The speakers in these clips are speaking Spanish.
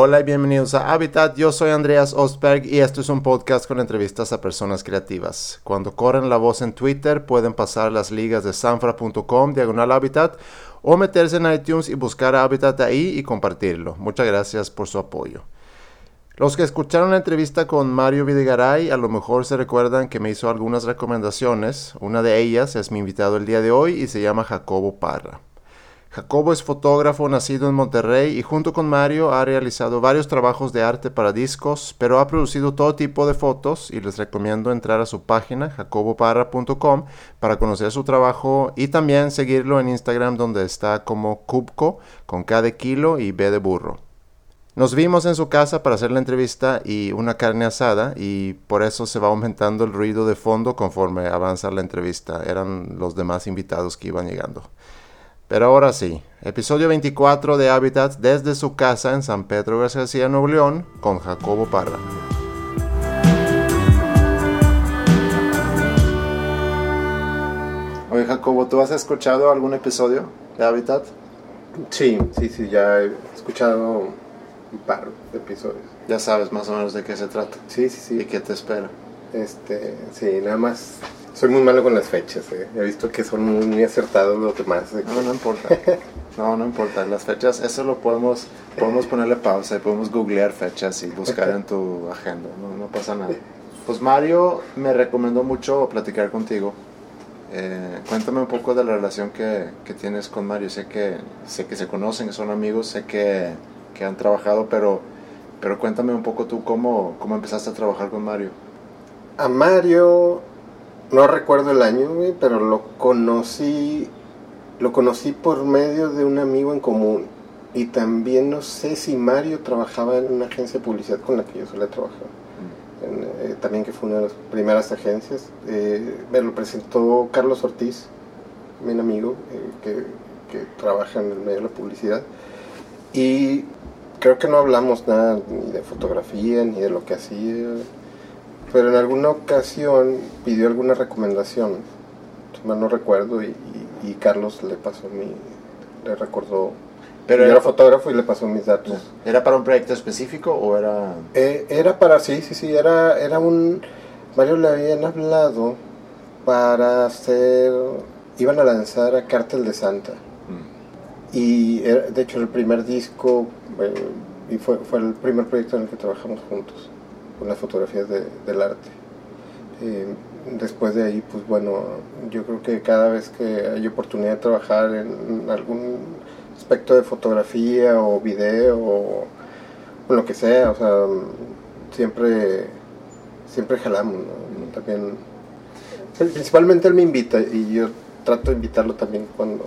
Hola y bienvenidos a Habitat. Yo soy Andreas Ostberg y esto es un podcast con entrevistas a personas creativas. Cuando corren la voz en Twitter pueden pasar las ligas de sanfra.com diagonal Habitat o meterse en iTunes y buscar Habitat ahí y compartirlo. Muchas gracias por su apoyo. Los que escucharon la entrevista con Mario Videgaray a lo mejor se recuerdan que me hizo algunas recomendaciones. Una de ellas es mi invitado el día de hoy y se llama Jacobo Parra. Jacobo es fotógrafo nacido en Monterrey y junto con Mario ha realizado varios trabajos de arte para discos, pero ha producido todo tipo de fotos y les recomiendo entrar a su página jacoboparra.com para conocer su trabajo y también seguirlo en Instagram donde está como Cubco con K de kilo y B de burro. Nos vimos en su casa para hacer la entrevista y una carne asada y por eso se va aumentando el ruido de fondo conforme avanza la entrevista. Eran los demás invitados que iban llegando. Pero ahora sí, episodio 24 de Habitat desde su casa en San Pedro García, Nuevo León, con Jacobo Parra. Oye Jacobo, ¿tú has escuchado algún episodio de Habitat? Sí, sí, sí, ya he escuchado un par de episodios. Ya sabes más o menos de qué se trata. Sí, sí, sí. ¿Y qué te espera? Este, sí, nada más soy muy malo con las fechas, eh. he visto que son muy, acertados los demás. No, no importa. No, no importa. Las fechas, eso lo podemos, podemos ponerle pausa y podemos googlear fechas y buscar en tu agenda. No, no pasa nada. Pues Mario me recomendó mucho platicar contigo. Eh, cuéntame un poco de la relación que, que, tienes con Mario. Sé que, sé que se conocen, que son amigos, sé que, que han trabajado, pero, pero cuéntame un poco tú cómo, cómo empezaste a trabajar con Mario. A Mario no recuerdo el año, pero lo conocí, lo conocí por medio de un amigo en común. Y también no sé si Mario trabajaba en una agencia de publicidad con la que yo solía trabajar. Eh, también que fue una de las primeras agencias. Eh, me lo presentó Carlos Ortiz, mi amigo, eh, que, que, trabaja en el medio de la publicidad. Y creo que no hablamos nada ni de fotografía, ni de lo que hacía pero en alguna ocasión pidió alguna recomendación, mal no recuerdo, y, Carlos le pasó mi, le recordó. Pero era, fotógrafo y le pasó mis datos. ¿Era para un proyecto específico o era...? Eh, era para, sí, sí, sí, era, era un... Mario le habían hablado para hacer... Iban a lanzar a Cártel de Santa. Mm. Y de hecho el primer disco, eh, y fue, fue el primer proyecto en el que trabajamos juntos con las fotografías del arte. Después de ahí, pues bueno, yo creo que cada vez que hay oportunidad de trabajar en algún aspecto de fotografía o video o, lo que sea, o sea, siempre, siempre jalamos, También, principalmente él me invita y yo trato de invitarlo también cuando,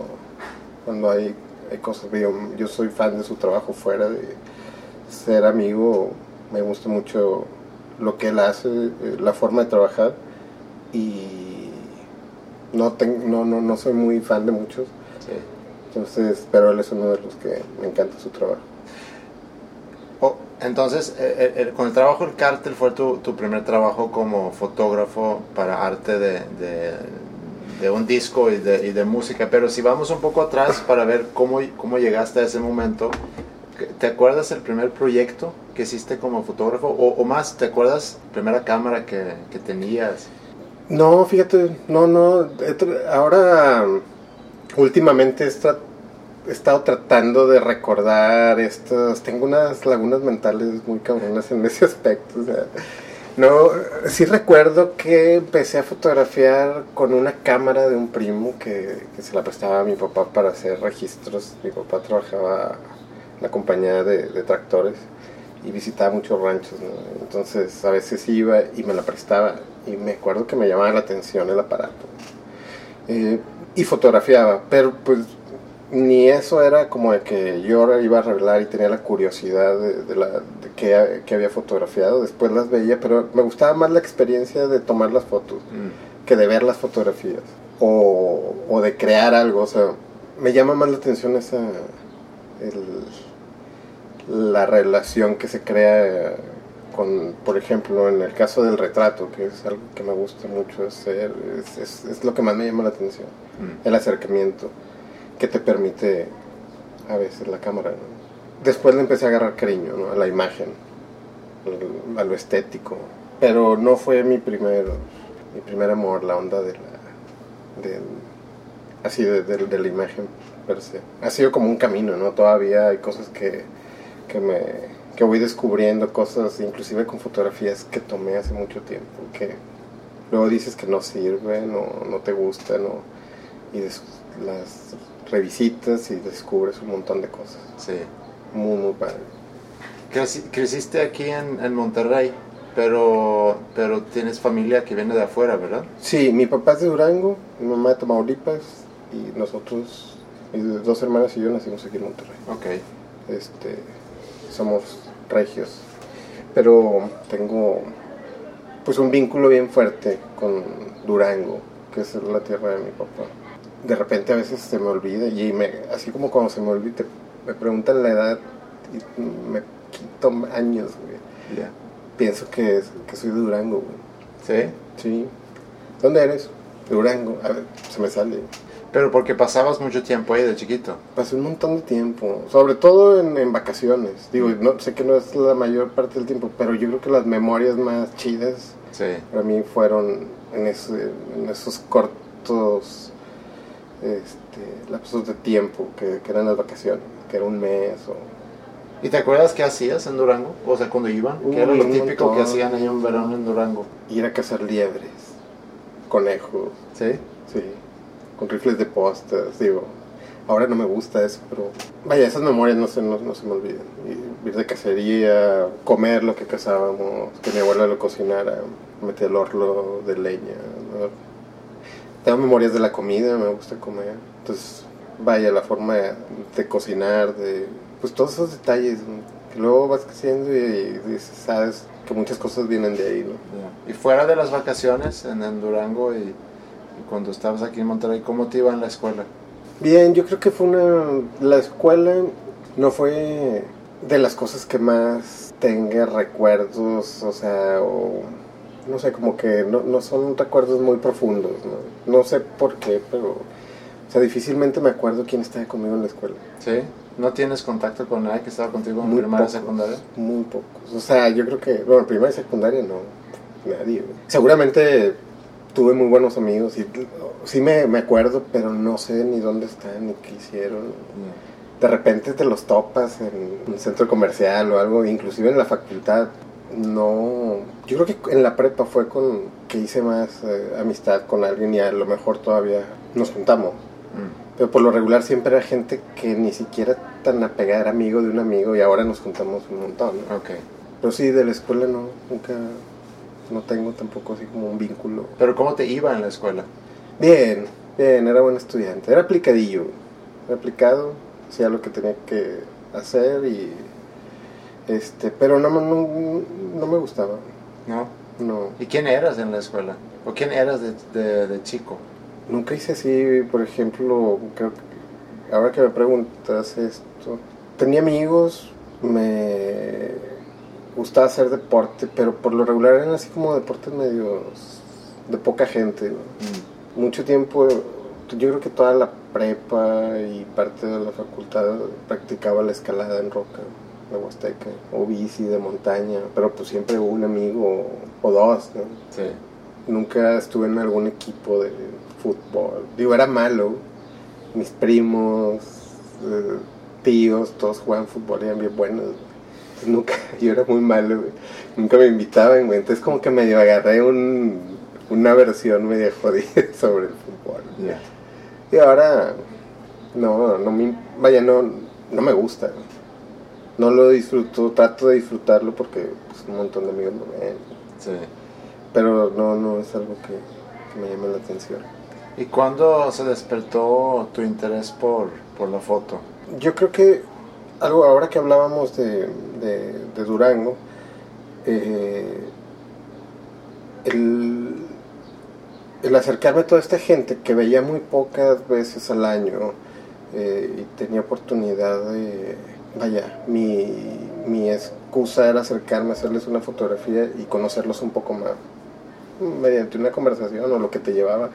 cuando hay, hay cosas. Yo, yo soy fan de su trabajo fuera de ser amigo, me gusta mucho lo que él hace, eh, la forma de trabajar y no, no, no, no soy muy fan de muchos. Entonces, pero él es uno de los que me encanta su trabajo. Oh, entonces, eh, eh, con el trabajo del cártel fue tu, tu, primer trabajo como fotógrafo para arte de, de, de un disco y de, y de, música, pero si vamos un poco atrás para ver cómo, cómo llegaste a ese momento, ¿te acuerdas el primer proyecto que hiciste como fotógrafo? O, más, ¿te acuerdas primera cámara que, que, tenías? No, fíjate, no, no. Ahora, últimamente he estado tratando de recordar estas. Tengo unas lagunas mentales muy cabronas en ese aspecto. no, sí recuerdo que empecé a fotografiar con una cámara de un primo que, que se la prestaba a mi papá para hacer registros. Mi papá trabajaba en la compañía de, de tractores y visitaba muchos ranchos, entonces a veces iba y me la prestaba y me acuerdo que me llamaba la atención el aparato eh, y fotografiaba, pero pues ni eso era como de que yo iba a revelar y tenía la curiosidad de, la, de que, que, había fotografiado, después las veía, pero me gustaba más la experiencia de tomar las fotos mm. que de ver las fotografías o, o de crear algo, o sea, me llama más la atención esa... El, la relación que se crea con, por ejemplo, en el caso del retrato, que es algo que me gusta mucho hacer, es, es, lo que más me llama la atención, mm. el acercamiento que te permite a veces la cámara. después le empecé a agarrar cariño ¿no? a la imagen, a lo estético. Pero no fue mi primer, mi primer amor, la onda de la, de, así de, de, de la imagen per se. Ha sido como un camino, ¿no? Todavía hay cosas que, que me que voy descubriendo cosas, inclusive con fotografías que tomé hace mucho tiempo, que luego dices que no sirven o no te gustan, o, y des- las revisitas y descubres un montón de cosas. Sí. Muy, muy padre. Creci- creciste aquí en, en Monterrey, pero, pero tienes familia que viene de afuera, ¿verdad? Sí, mi papá es de Durango, mi mamá de Tamaulipas, y nosotros, mis dos hermanas y yo nacimos aquí en Monterrey. Ok. este, somos regios. Pero tengo pues un vínculo bien fuerte con Durango, que es la tierra de mi papá. De repente a veces se me olvida y me, así como cuando se me olvida, te- me preguntan la edad y me quito años, güey. Pienso que, es- que soy de Durango, güey. Sí. Sí. ¿Dónde eres? Durango. A ver, se me sale. Pero porque pasabas mucho tiempo ahí de chiquito. Pasé un montón de tiempo, sobre todo en, en vacaciones. Digo, no, sé que no es la mayor parte del tiempo, pero yo creo que las memorias más chidas Sí. para mí fueron en, ese, en esos cortos este, lapsos de tiempo que, que eran las vacaciones, que era un mes o... ¿Y te acuerdas qué hacías en Durango? O sea, cuando iban, ¿qué era lo típico que hacían ahí en verano en Durango? ir a cazar liebres, conejos, Sí. sí, con rifles de postas, digo... Ahora no me gusta eso, pero vaya, esas memorias no se, no, no se me olvidan. Y Ir de cacería, comer lo que cazábamos, que mi abuela lo cocinara, meter el horno de leña. ¿no? Tengo memorias de la comida, me gusta comer. Entonces, vaya, la forma de, de cocinar, de pues todos esos detalles que luego vas creciendo y, y sabes que muchas cosas vienen de ahí, ¿no? Ya. Y fuera de las vacaciones en, en Durango y cuando estabas aquí en Monterrey, ¿cómo te iba en la escuela? Bien, yo creo que fue una... La escuela no fue de las cosas que más tenga recuerdos, o sea, o... No sé, como que no, no son recuerdos muy profundos, ¿no? No sé por qué, pero... O sea, difícilmente me acuerdo quién estaba conmigo en la escuela. ¿Sí? ¿No tienes contacto con nadie que estaba contigo en Muy primaria pocos, secundaria? Muy pocos. O sea, yo creo que, bueno, primaria y secundaria no, nadie. Seguramente tuve muy buenos amigos y sí me, me acuerdo, pero no sé ni dónde están ni qué hicieron. De repente te los topas en un centro comercial o algo, inclusive en la facultad. No, yo creo que en la prepa fue con que hice más eh, amistad con alguien y a lo mejor todavía nos juntamos. Mm. Pero por lo regular siempre era gente que ni siquiera tan apegada era amigo de un amigo y ahora nos juntamos un montón. ¿no? Ok. Pero sí, de la escuela no, nunca, no tengo tampoco así como un vínculo. ¿Pero cómo te iba en la escuela? Bien, bien, era buen estudiante, era aplicadillo, era aplicado, hacía lo que tenía que hacer y, este, pero no, me- no, no me gustaba, ¿No? no, ¿Y quién eras en la escuela? ¿O quién eras de, de, de chico? nunca hice así, por ejemplo, creo que, ahora que me preguntas esto, tenía amigos, me gustaba hacer deporte, pero por lo regular eran así como deportes medios de poca gente, ¿no? Mm. mucho tiempo, yo creo que toda la prepa y parte de la facultad practicaba la escalada en roca, la Huasteca, o bici de montaña, pero pues siempre hubo un amigo o dos, ¿no? Sí. Nunca estuve en algún equipo de fútbol. Digo, era malo. Mis primos, eh, tíos, todos jugaban fútbol y eran bien buenos. Entonces, nunca, yo era muy malo, güey. Nunca me invitaban, güey. Entonces como que medio agarré un, una versión medio jodida sobre el fútbol. Ya. Y ahora, no, no me, vaya, no, no me gusta. No lo disfruto, trato de disfrutarlo porque pues, un montón de amigos lo ven. Sí. Pero no, no es algo que, que me llame la atención. ¿Y cuándo se despertó tu interés por, por la foto? Yo creo que algo ahora que hablábamos de, de, Durango, eh, el, el acercarme a toda esta gente que veía muy pocas veces al año eh, y tenía oportunidad de, vaya, mi, mi excusa era acercarme, hacerles una fotografía y conocerlos un poco más mediante una conversación o lo que te llevaba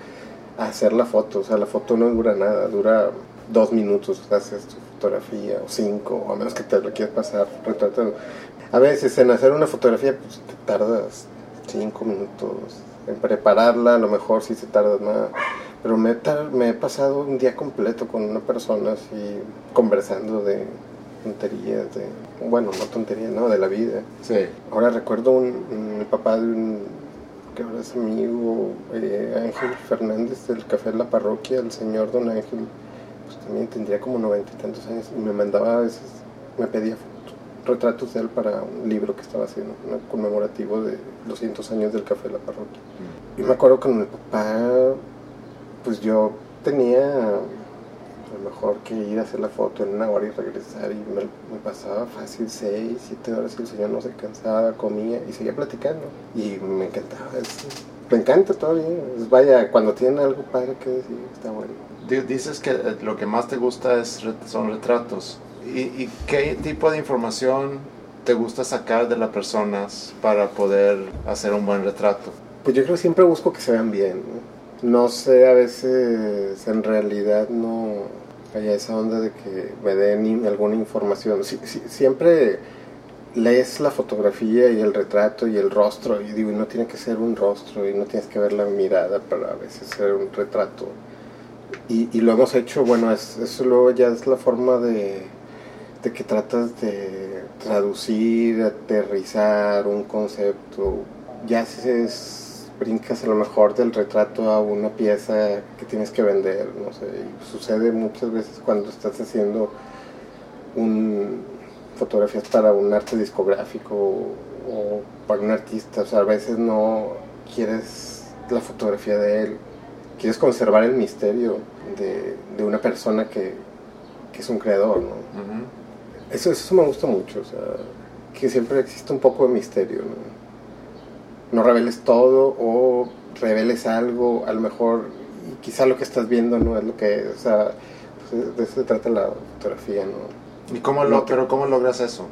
a hacer la foto. O sea, la foto no dura nada, dura dos minutos haces tu fotografía, o cinco, o a menos que te lo quieras pasar retratando. A veces en hacer una fotografía pues, te tardas cinco minutos, en prepararla a lo mejor sí se tarda más, pero me, me he pasado un día completo con una persona así conversando de tonterías, de, bueno, no tonterías, no, de la vida. Sí. Ahora recuerdo un, papá de un que ahora es amigo, eh, Ángel Fernández del Café de la Parroquia, el señor Don Ángel, pues también tendría como noventa y tantos años y me mandaba a veces, me pedía retratos de él para un libro que estaba haciendo, un conmemorativo de los 200 años del Café de la Parroquia. Y me acuerdo que con el papá, pues yo tenía a lo mejor que ir a hacer la foto en una hora y regresar y me, me pasaba fácil seis, siete horas y el señor no se cansaba, comía y seguía platicando y me encantaba eso. Me encanta todavía, vaya, cuando tienen algo padre que decir, está bueno. Di- Dices que eh, lo que más te gusta es, son retratos. ¿Y, y qué tipo de información te gusta sacar de las personas para poder hacer un buen retrato? Pues yo creo que siempre busco que se vean bien. No, sé, a veces en realidad no haya esa onda de que me den alguna información. Si- si- siempre lees la fotografía y el retrato y el rostro y digo, no tiene que ser un rostro y no tienes que ver la mirada para a veces ser un retrato. Y, y lo hemos hecho, bueno, es, eso luego ya es la forma de, de que tratas de traducir, aterrizar un concepto. Ya haces, brincas a lo mejor del retrato a una pieza que tienes que vender, no sé. y sucede muchas veces cuando estás haciendo un, fotografías para un arte discográfico o para un artista. O sea, a veces no quieres la fotografía de él, quieres conservar el misterio de, de una persona que, que es un creador, ¿no? Eso, eso me gusta mucho, o sea, que siempre existe un poco de misterio, ¿no? No reveles todo o reveles algo, a lo mejor, y quizá lo que estás viendo no es lo que es, o sea, pues, de eso se trata la fotografía, ¿no? ¿Y cómo lo, No te- pero cómo logras eso?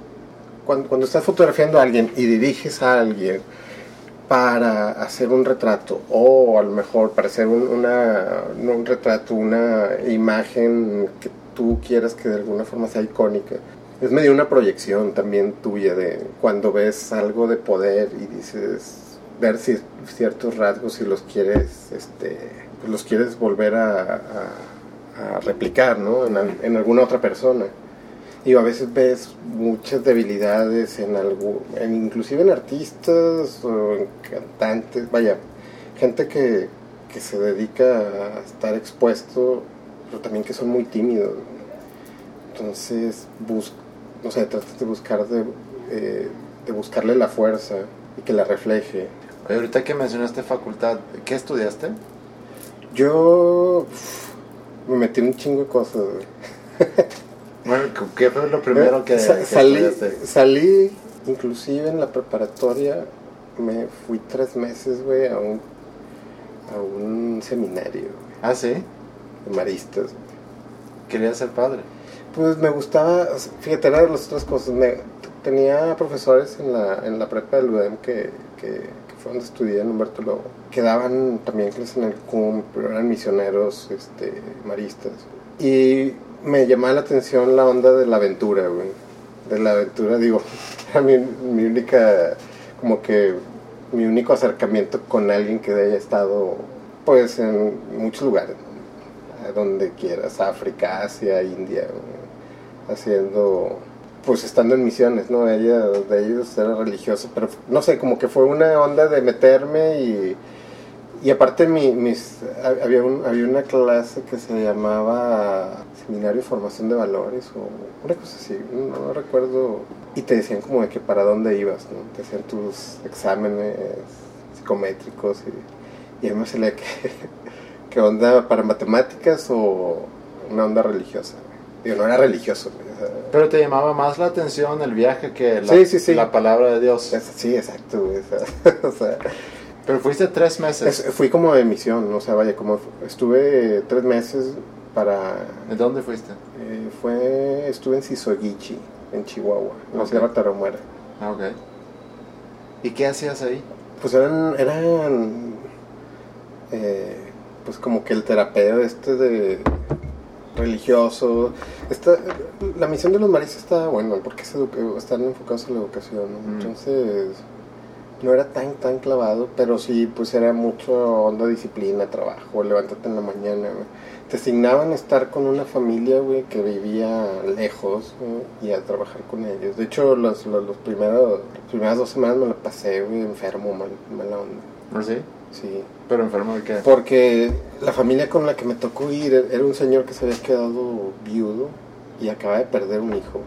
Cuando, cuando estás fotografiando a alguien y diriges a alguien para hacer un retrato o a lo mejor para hacer un, una, un retrato, una imagen que tú quieras que de alguna forma sea icónica, es medio una proyección también tuya de cuando ves algo de poder y dices ver si ciertos rasgos y los quieres este los quieres volver a, a- replicar ¿no? en, en alguna otra persona y a veces ves muchas debilidades en algo, en, inclusive en artistas o en cantantes, vaya, gente que, que se dedica a estar expuesto, pero también que son muy tímidos. Entonces, bus, no sé, tratas de buscar de, eh, de buscarle la fuerza y que la refleje. Oye, ahorita que mencionaste facultad, ¿qué estudiaste? Yo me metí en un chingo de cosas. ¿qué fue lo primero que, Sa- que salí, estudiaste? salí, inclusive en la preparatoria, me fui tres meses, güey, a un, a un seminario güey, Ah, sí. de maristas. güey. Quería ser padre. Pues me gustaba, fíjate, era de las otras cosas. Me, tenía profesores en la, en la prepa del UDEM que, que, que fue donde estudié en Humberto Lobo, que daban también clases en el CUM, pero eran misioneros este, maristas. Y me llamaba la atención la onda de la aventura, güey. De la aventura, digo, era mi, mi única, como que, mi único acercamiento con alguien que haya estado, pues, en muchos lugares, ¿no? donde quieras, África, Asia, India, güey, haciendo, pues, estando en misiones, ¿no? Ella, de ellos era religiosa, pero, no sé, como que fue una onda de meterme y... Y aparte mi, mis, había, un- había una clase que se llamaba Seminario de Formación de Valores o una cosa así, no, no recuerdo. Y te decían como de que para dónde ibas, ¿no? Te hacían tus exámenes psicométricos y, y a mí me salía que, que onda para matemáticas o una onda religiosa. Digo, no era religioso. Pero te llamaba más la atención el viaje que la, Sí, sí, sí. la palabra de Dios. sí, exacto. o sea, Pero fuiste tres meses. es- fui como de misión, o sea, vaya, como estuve tres meses para ¿De dónde fuiste? Eh, fue, estuve en Sisoguichi, en Chihuahua, en la. Sierra Tarahumara. Ah, ok. ¿Y qué hacías ahí? Pues eran, eran eh, pues como que el terapeuta este de, religioso. Está, la misión de los maristas está bueno porque se están enfocados en la educación. ¿no? Mm. Entonces, no era tan, tan clavado, pero sí, pues era mucho onda disciplina, trabajo, levántate en la mañana. güey. Te asignaban estar con una familia, güey, que vivía lejos güey, y a trabajar con ellos. De hecho, los, los, los primeros, las primeras dos semanas me la pasé, güey, enfermo, mal, mala onda. ¿No sí? Sí. ¿Pero enfermo de qué? Porque la familia con la que me tocó ir era un señor que se había quedado viudo y acaba de perder un hijo.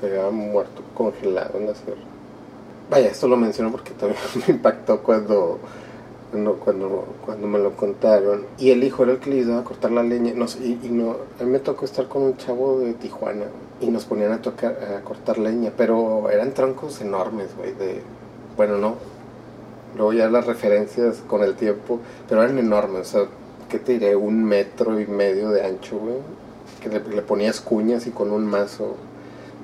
Se había muerto congelado en la sierra. Vaya, esto lo menciono porque también me impactó cuando, cuando, cuando, me lo contaron. Y el hijo era el que le ayudaba a cortar la leña. No, sé, y, y no, a mí me tocó estar con un chavo de Tijuana y nos ponían a, tocar, a cortar leña, pero eran troncos enormes, güey, de... Bueno, no, Luego ya las referencias con el tiempo, pero eran enormes, o sea, ¿qué te diré? Un metro y medio de ancho, güey. Que le ponías cuñas y con un mazo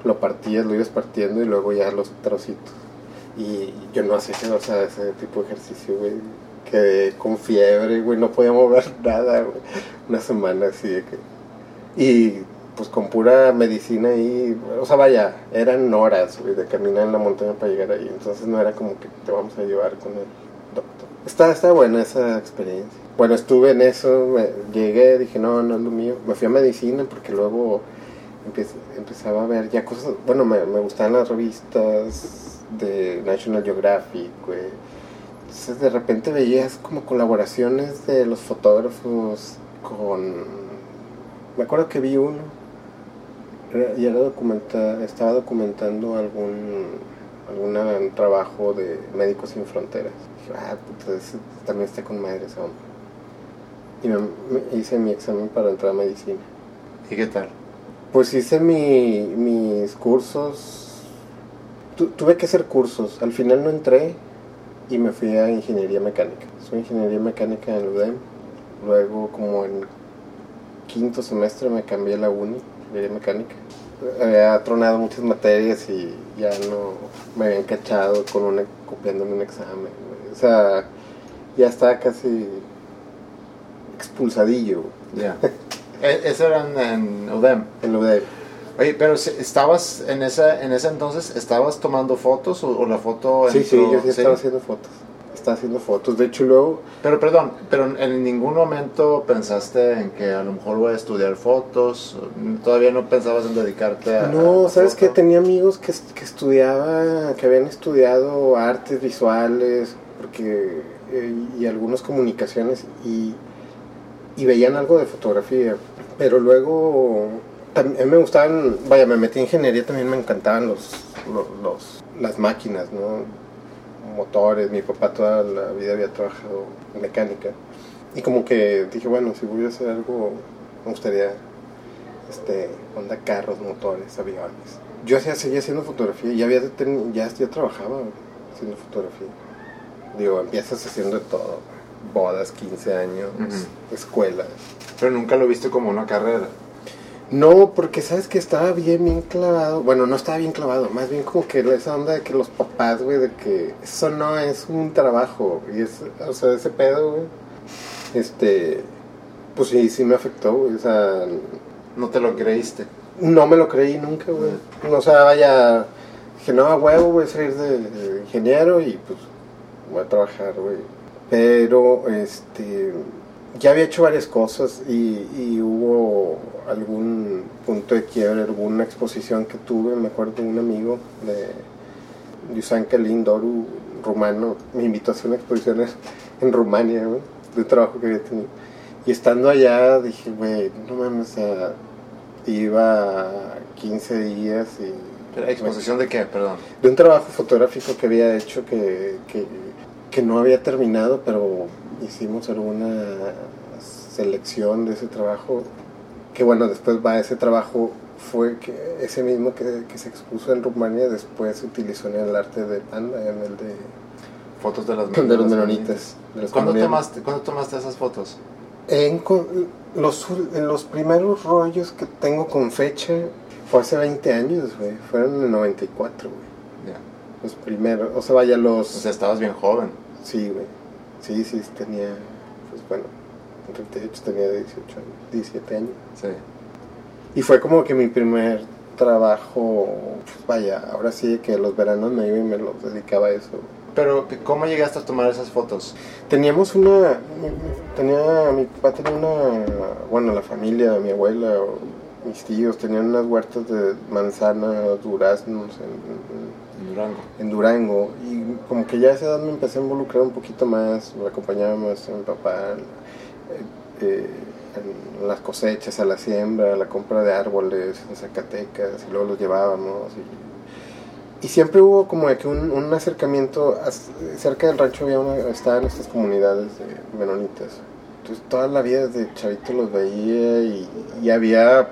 lo partías, lo ibas partiendo y luego ya los trocitos. Y yo no hacía o sea, ese tipo de ejercicio, güey. Quedé con fiebre, güey, no podía mover nada, güey. Una semana así de que... Y pues con pura medicina ahí, o sea, vaya, eran horas güey, de caminar en la montaña para llegar ahí, entonces no era como que te vamos a llevar con el doctor. Está, está buena esa experiencia. Bueno, estuve en eso, me- llegué, dije, no, no es lo mío. Me fui a medicina porque luego empe- empezaba a ver ya cosas, bueno, me gustaban las revistas de National Geographic, güey. Entonces de repente veías como colaboraciones de los fotógrafos con... Me acuerdo que vi uno y era documenta, estaba documentando algún algún trabajo de Médicos Sin Fronteras. Dije, ah, ese también está con madre ese hombre. Y me, me hice mi examen para entrar a medicina. ¿Y qué tal? Pues hice mi, mis cursos. Tu- tuve que hacer cursos. Al final no entré y me fui a ingeniería mecánica. Soy ingeniería mecánica en UDEM. Luego, como en quinto semestre, me cambié a la uni, ingeniería mecánica. Había tronado muchas materias y ya no me habían cachado con una, copiándome un examen. O sea, ya estaba casi expulsadillo Ya. E- Eso era en, en UDEM. en UDEM. Oye, pero si- estabas en esa, en ese entonces, ¿estabas tomando fotos o, o la foto Sí, sí, entró- yo sí estaba haciendo fotos. Estaba haciendo fotos. De hecho, luego, Pero perdón, pero en ningún momento pensaste en que a lo mejor voy a estudiar fotos, todavía no pensabas en dedicarte a... no, a ¿sabes foto? Tenía amigos que, que estudiaban, que habían estudiado artes visuales, porque, eh, y algunas comunicaciones, y, y veían algo de fotografía. Pero luego, también me gustaban, vaya, me metí en ingeniería, también me encantaban los, los, los- las máquinas, ¿no? Motores, mi papá toda la vida había trabajado en mecánica. Y como que dije, bueno, si voy a hacer algo, me gustaría, este, onda carros, motores, aviones. Yo hacía, seguía haciendo fotografía, ya, había ten- ya, ya trabajaba haciendo fotografía. Digo, empiezas haciendo de todo, bodas, 15 años, Ujú. escuelas. Pero nunca lo viste como una carrera. No, porque sabes que estaba bien, bien clavado. Bueno, no estaba bien clavado, más bien como que esa onda de que los papás, güey, de que eso no es un trabajo. Y es, o sea, ese pedo, güey. Este, pues sí, sí me afectó, güey. O sea, No te lo creíste. no me lo creí nunca, güey. O sea, vaya, dije, no, a huevo, voy a salir de, de ingeniero y pues voy a trabajar, güey. Pero, este, ya había hecho varias cosas y, y hubo algún punto de quiebre, alguna exposición que tuve, me acuerdo de un amigo de Yusan Kalin Doru, rumano, me invitó a hacer una exposición en, Rumania, güey, de un trabajo que había tenido. Y estando allá dije, güey, no mames, o sea, iba 15 días y... ¿Exposición de qué? Perdón. De un trabajo fotográfico que había hecho que, que, que no había terminado, pero hicimos alguna selección de ese trabajo. Que bueno, después va ese trabajo, fue que ese mismo que, que se expuso en Rumania, después se utilizó en el arte de Panda, en el de, Fotos de las de los menonitas. de las ¿Cuándo tomaste, ¿Cuándo tomaste esas fotos? En, los, en los primeros rollos que tengo con fecha fue hace 20 años, güey. Fueron en el 94, güey. Ya. Los primeros, o sea, vaya los... O sea, estabas bien joven. Sí, güey. Sí, sí, tenía, pues bueno, 38, tenía 18 años, 17 años. Sí. Y fue como que mi primer trabajo, pues, vaya, ahora sí que los veranos me iba y me los dedicaba a eso. Pero, ¿cómo llegaste a tomar esas fotos? Teníamos una, tenía, mi papá tenía una, bueno, la familia, mi abuela, mis tíos tenían unas huertas de manzanas, duraznos en, En Durango. en Durango. Y como que ya a esa edad me empecé a involucrar un poquito más, me acompañaba más a mi papá eh, eh, en las cosechas, a la siembra, a la compra de árboles en Zacatecas y luego los llevábamos y, y siempre hubo como que un, un acercamiento, as- cerca del rancho había una, estaban estas comunidades de menonitas, entonces toda la vida desde chavito los veía y, y había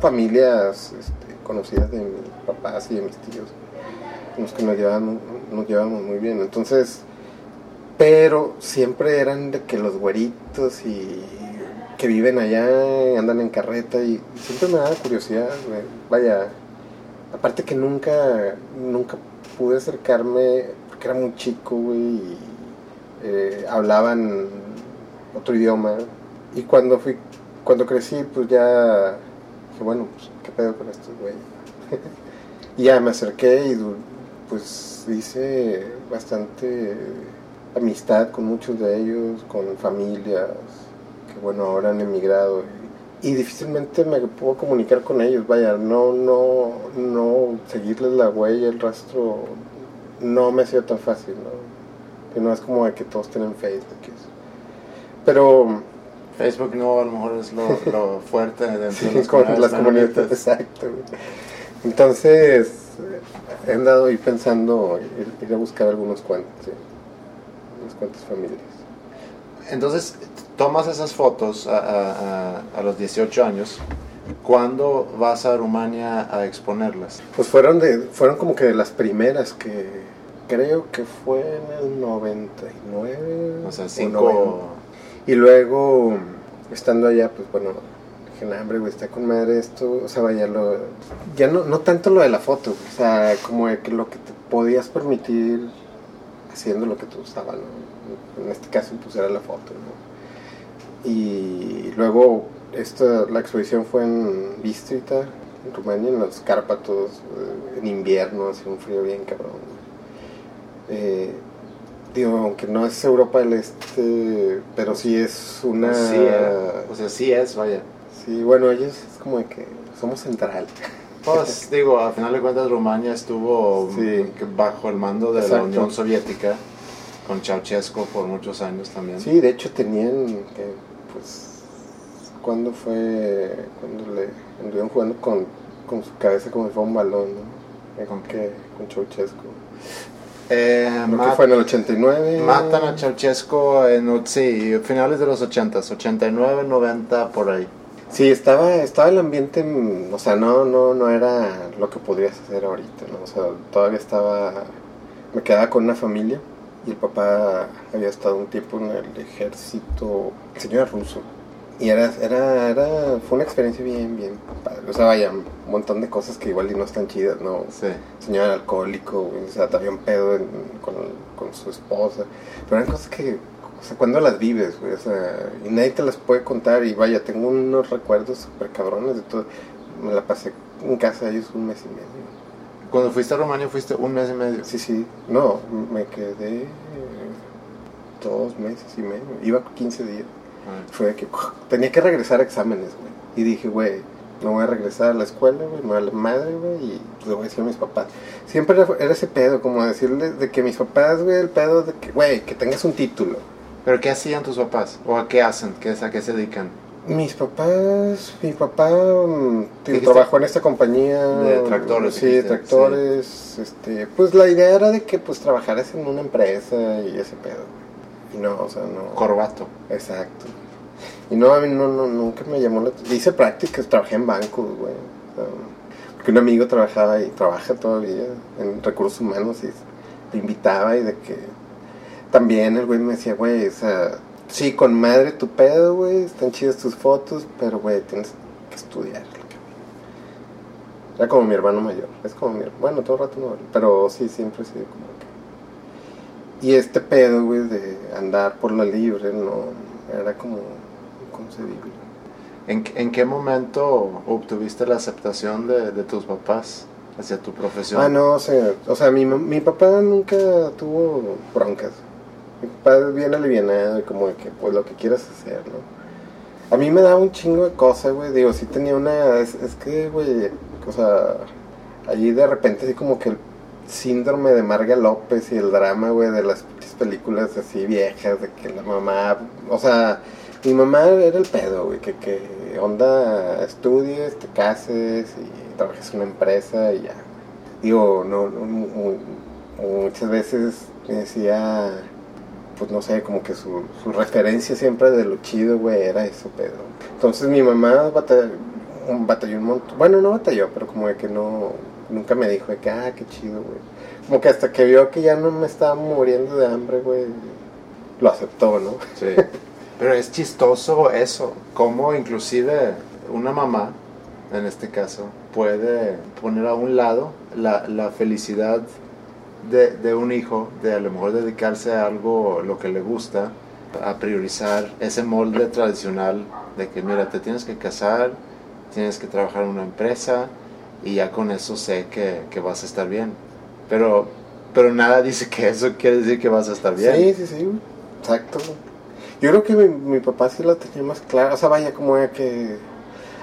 familias este, conocidas de mis papás y de mis tíos los que nos llevábamos, nos llevábamos muy bien. Entonces, pero siempre eran de que los güeritos y que viven allá, andan en carreta y siempre me daba curiosidad, güey. Vaya, aparte que nunca, nunca pude acercarme porque era muy chico, güey, y eh, hablaban otro idioma. Y cuando fui, cuando crecí, pues ya dije, bueno, pues, ¿qué pedo con estos güeyes? y ya me acerqué y pues hice bastante amistad con muchos de ellos, con familias que bueno, ahora han emigrado y, y difícilmente me puedo comunicar con ellos, vaya, no, no, no seguirles la huella, el rastro, no me ha sido tan fácil, ¿no? Que no es como que todos tienen Facebook. Pero Facebook no, a lo mejor es lo, lo fuerte dentro Sí, de las con las comunidades, exacto. Entonces, he andado ahí pensando ir, ir a buscar algunos cuantos, sí, unas cuantas familias. Entonces, tomas esas fotos a, a- a- a los 18 años. ¿Cuándo vas a Rumania a exponerlas? Pues fueron, de, fueron como que de las primeras que creo que fue en el 99. O sea, o cinco... 90. Y luego, estando allá, pues bueno, dije, "Nah, hombre, güey, está con madre esto. O sea, vaya, lo, ya no, no tanto lo de la foto, o sea, como de que lo que te podías permitir haciendo lo que te gustaba, ¿no? En este caso, pues era la foto, ¿no? Y luego, esta, la exposición fue en Bistrița, en Rumania, en los Cárpatos, eh, en invierno, hace un frío bien cabrón. Eh, digo, aunque no es Europa del Este, pero sí es una... Sí, eh, o sea, sí es, vaya. Sí, bueno, ellos es como de que somos central. Pues digo, al final de cuentas Rumania estuvo Sí. bajo el mando de la. Unión Soviética, con Ceausescu por muchos años también. Sí, de hecho tenían que, pues, cuando fue, cuando le anduvieron jugando con, con su cabeza como si fuera un balón, ¿no? Eh, ¿Con qué? Con Ceausescu. Eh, que fue en el 89. matan a Ceausescu en sí, finales de los 80s, 89, 90, por ahí. Sí, estaba, estaba el ambiente, mm, o sea, no, no, no era lo que podrías hacer ahorita, ¿no? O sea, todavía estaba, me quedaba con una familia y el papá había estado un tiempo en el ejército, el señor era ruso. Y era, era, era, fue una experiencia bien, bien padre. O sea, vaya, un montón de cosas que igual y no están chidas, ¿no? Sí. El señor era alcohólico, o sea, también pedo en- con, con su esposa. Pero eran cosas que, o sea, cuando las vives, güey, o sea, y nadie te las puede contar. Y vaya, tengo unos recuerdos súper cabrones de todo. Me la pasé en casa de ellos un mes y medio. Cuando fuiste a Rumania fuiste un mes y medio. Sí, sí, no, me quedé dos meses y medio. Iba 15 días. Ah, Fue que tenía que regresar a exámenes, güey. Y dije, güey, no voy a regresar a la escuela, güey, me vale la madre, güey, y pues, le voy a decir a mis papás. Siempre era, era ese pedo, como decirles de que mis papás, güey, el pedo de que, güey, que tengas un título. ¿Pero qué hacían tus papás? ¿O a qué hacen? ¿Qué es, ¿A qué se dedican? Mis papás, mi papá mm, trabajó en esta compañía De tractores, sí, dijiste, tractores, este, pues la idea era de que pues trabajaras en una empresa y ese pedo. Y no, o sea, no. Corbato. Exacto. Y no, a mí no, no, nunca me llamó la Hice prácticas, trabajé en bancos, güey. O sea, porque un amigo trabajaba y trabaja todavía en recursos humanos y te invitaba y de que también el güey me decía, güey, o sea, sí, con madre tu pedo, güey, están chidas tus fotos, pero güey, tienes que estudiar. Era como mi hermano mayor, es como mi bueno, todo el rato no, pero sí, siempre he sido como que... Y este pedo, güey, de andar por la libre, no, era como inconcebible. ¿En, en qué momento obtuviste la aceptación de, de tus papás hacia tu profesión? Ah, no, o sea, o sea mi, mi papá nunca tuvo broncas. Es bien alivianado y como de que, pues, lo que quieras hacer, ¿no? A mí me daba un chingo de cosas, güey. Digo, sí tenía una... Es, es que, güey, o sea, allí de repente así como que el síndrome de Marga López y el drama, güey, de las películas así viejas, de que la mamá... O sea, mi mamá era el pedo, güey, que, que onda estudies, te cases y trabajes en una empresa y ya. Digo, no, no, mu- muchas veces me decía, pues no sé, como que su, su referencia siempre de lo chido, güey, era eso, pedo. Entonces mi mamá batalló, batalló un montón. Bueno, no batalló, pero como de que no, nunca me dijo de que, ah, qué chido, güey. Como que hasta que vio que ya no me estaba muriendo de hambre, güey, lo aceptó, ¿no? Sí. Pero es chistoso eso, cómo inclusive una mamá, en este caso, puede poner a un lado la, la felicidad de, de un hijo, de a lo mejor dedicarse a algo, lo que le gusta, a priorizar ese molde tradicional de que, mira, te tienes que casar, tienes que trabajar en una empresa y ya con eso sé que, que vas a estar bien. Pero, pero nada dice que eso quiere decir que vas a estar bien. Sí, sí, sí, exacto. Yo creo que mi, mi papá sí la tenía más clara, o sea, vaya, como que...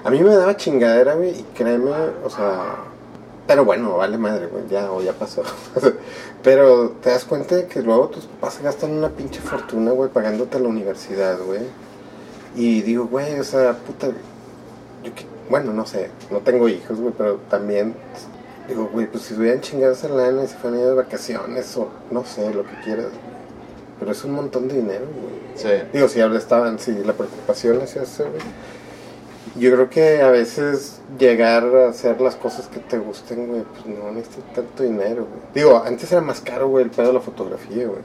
A mí me daba chingadera, güey, y créeme, o sea... Pero bueno, vale madre, güey, ya, o ya pasó. pero te das cuenta de que luego tus papás se gastan una pinche fortuna, güey, pagándote la universidad, güey. Y digo, güey, o sea, puta... Yo que, bueno, no sé, no tengo hijos, güey, pero también... Digo, güey, pues si hubieran chingado esa lana y se fueran a ir de vacaciones o no sé, lo que quieras. Pero es un montón de dinero, güey. Sí. Digo, si ahora estaban, si la preocupación es eso, güey. Yo creo que a veces llegar a hacer las cosas que te gusten, güey, pues no necesitas tanto dinero, güey. Digo, antes era más caro, güey, el pedo de la fotografía, güey.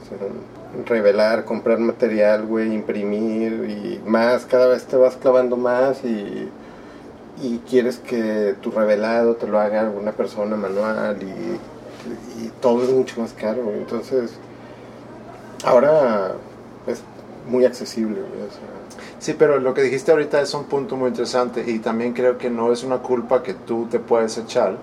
Revelar, comprar material, güey, imprimir y más, cada vez te vas clavando más y, y quieres que tu revelado te lo haga alguna persona manual y, todo es mucho más caro, güey. Entonces, ahora es muy accesible, güey. O Sí, pero lo que dijiste ahorita es un punto muy interesante y también creo que no es una culpa que tú te puedes echar,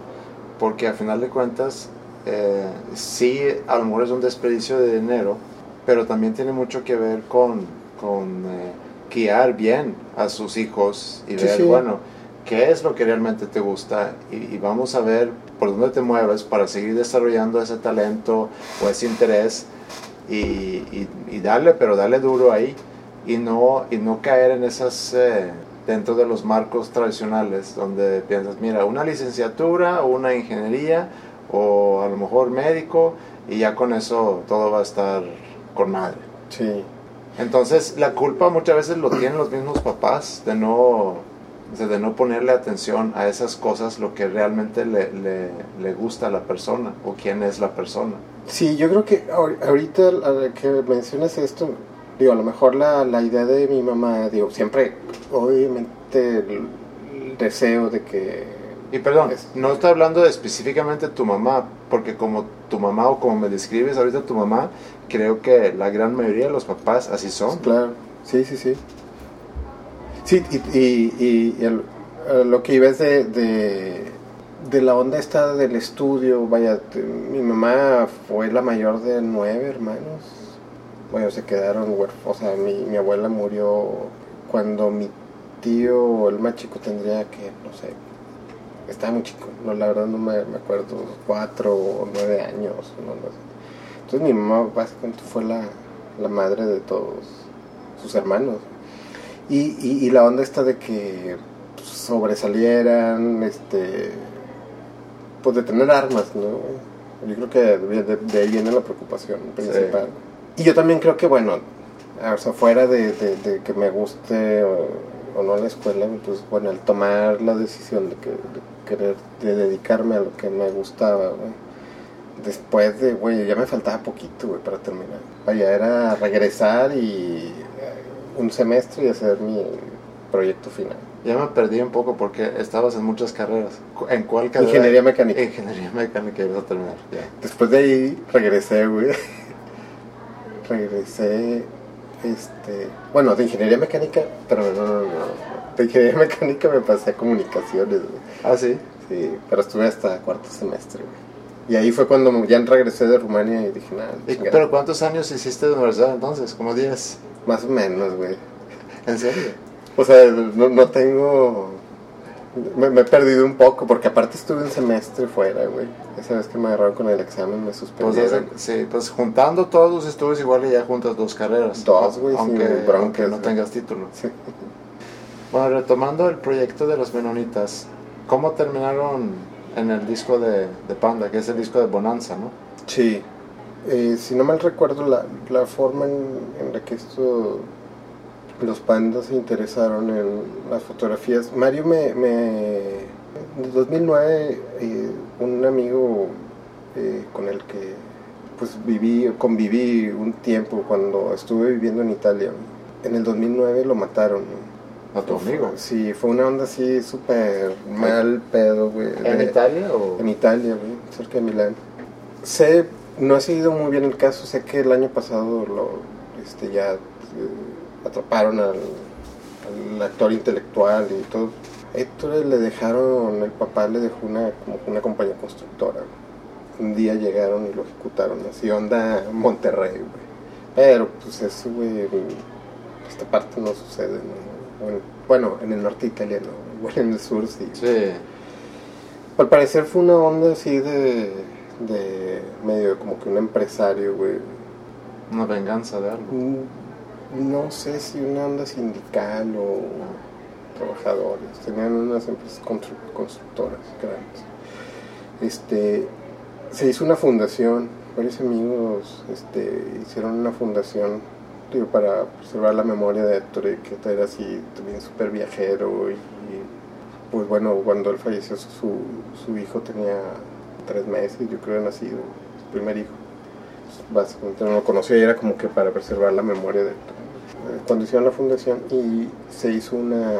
porque al final de cuentas, eh, sí, a lo mejor es un desperdicio de dinero, pero también tiene mucho que ver con, con eh, guiar bien a sus hijos y Sí, ver, sí. bueno, qué es lo que realmente te gusta y, y vamos a ver por dónde te mueves para seguir desarrollando ese talento o ese interés y, y, y darle, pero darle duro ahí y no, y no caer en esas, eh, dentro de los marcos tradicionales, donde piensas, mira, una licenciatura o una ingeniería o a lo mejor médico y ya con eso todo va a estar con madre. sí. Entonces la culpa muchas veces lo tienen los mismos papás de no, de no ponerle atención a esas cosas, lo que realmente le, le, le gusta a la persona o quién es la persona. Sí, yo creo que ahor- ahorita que mencionas esto, digo, a lo mejor la, la idea de mi mamá, digo, siempre, obviamente, el, el deseo de que... Y perdón, Es- no estoy hablando de específicamente tu mamá, porque como tu mamá o como me describes ahorita tu mamá, creo que la gran mayoría de los papás así son. Claro, sí, sí, sí. Sí, y, y, y- el- a lo que iba es de, de, de la onda esta del estudio, vaya, mi mamá fue la mayor de nueve hermanos. Bueno, se quedaron huérfanos, o sea, mi, mi abuela murió cuando mi tío, el más chico, tendría que, no sé, estaba muy chico, no, la verdad no me, me acuerdo, cuatro o nueve años, no, no sé. Entonces mi mamá básicamente fue la, la madre de todos sus hermanos. Y, y, la onda está de que pues, sobresalieran, este, pues de tener armas, ¿no? Yo creo que de ahí viene la preocupación principal. Y yo también creo que, bueno, o sea, fuera de, de- de que me guste o, o no la escuela, pues bueno, el tomar la decisión de, que, de querer, de dedicarme a lo que me gustaba, güey. Después de, güey, ya me faltaba poquito, güey, para terminar. Vaya, era regresar y eh, un semestre y hacer mi proyecto final. Ya me perdí un poco porque estabas en muchas carreras. ¿En cuál carrera? Ingeniería mecánica. Ingeniería mecánica ibas a terminar. Ya. Después de ahí regresé, güey. Regresé Este, bueno, de ingeniería mecánica, pero no, no, no. De ingeniería mecánica me pasé a comunicaciones, güey. Ah, sí. Sí, pero estuve hasta cuarto semestre, güey. Y ahí fue cuando ya regresé de Rumania y dije, nada, ¿Y- chingada. ¿Pero cuántos años hiciste de universidad entonces? ¿Como 10? más o menos, güey. ¿En serio? O sea, no, no tengo... Me, me he perdido un poco, porque aparte estuve un semestre fuera, güey. Esa vez que me agarraron con el examen me Pues, suspendieron. hace- sí, pues juntando todos los estudios igual y ya juntas dos carreras. Dos, güey, Aunque, sin broncas, aunque no güey. tengas título. Sí. Bueno, retomando el proyecto de los menonitas, ¿cómo terminaron en el disco de, de Panda, que es el disco de Bonanza, no? Sí. Eh, si no mal recuerdo, la, la forma en, en la que esto los pandas se interesaron en las fotografías. Mario me... me en 2009, eh, un amigo eh, con el que pues viví, conviví un tiempo cuando estuve viviendo en Italia. En el 2009 lo mataron. ¿A tu amigo? Sí, fue una onda así súper mal pedo, güey. ¿En de- Italia o...? en Italia, güey, cerca de Milán. Sé, no he seguido muy bien el caso, sé que el año pasado lo, este, ya eh, atraparon al, al actor intelectual y todo. Héctor le dejaron, el papá le dejó una, como una compañía constructora. Un día llegaron y lo ejecutaron, así onda Monterrey, güey. Pero pues eso, güey, esta parte no sucede, ¿no? Bueno, Bueno, en el norte italiano, igual en el sur sí. Sí. Al parecer fue una onda así de, de medio como que un empresario, güey. Una venganza de algo. Mm, No sé si una onda sindical o trabajadores. Tenían unas empresas constru- constructoras grandes. Este, se hizo una fundación. Varios amigos este, hicieron una fundación digo, para preservar la memoria de Héctor, que era así también súper viajero y, pues bueno, cuando él falleció su, su hijo tenía tres meses, yo creo, nacido, su primer hijo. Básicamente no lo conocía y era como que para preservar la memoria de. Eh, Cuando hicieron la fundación y se hizo una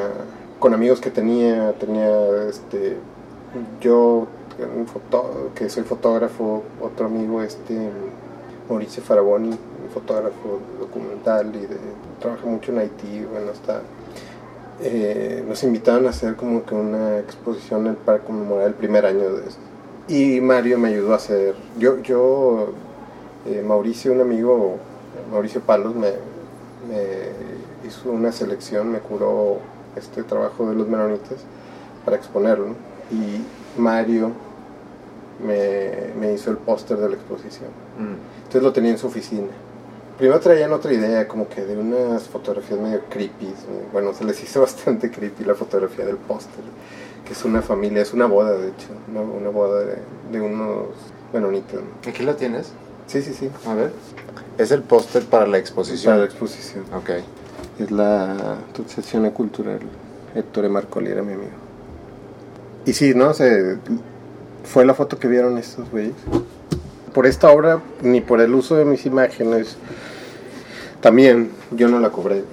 con amigos que tenía, tenía este yo un foto- que soy fotógrafo, otro amigo este Mauricio Faraboni, un fotógrafo documental y de, trabaja mucho en Haití, bueno, está eh, nos invitaron a hacer como que una exposición para conmemorar el primer año de esto. Y Mario me ayudó a hacer, yo, yo eh, Mauricio, un amigo, Mauricio Palos, me, me hizo una selección, me curó este trabajo de los menonitas para exponerlo. Y Mario me, me hizo el póster de la exposición. Mm. Entonces lo tenía en su oficina. Primero traían otra idea, como que de unas fotografías medio creepy. ¿no? Bueno, se les hizo bastante creepy la fotografía del póster, que es una familia, es una boda de hecho, una, una boda de, de unos menonitas. ¿no? ¿Aquí lo tienes? Sí, sí, sí. A ver. Es el póster para la exposición. Para la exposición. Ok. Es la Asociación Cultural. Héctor Marcoli era mi amigo. Y sí, ¿no? Se, fue la foto que vieron estos güeyes. Por esta obra, ni por el uso de mis imágenes, también yo no la cobré.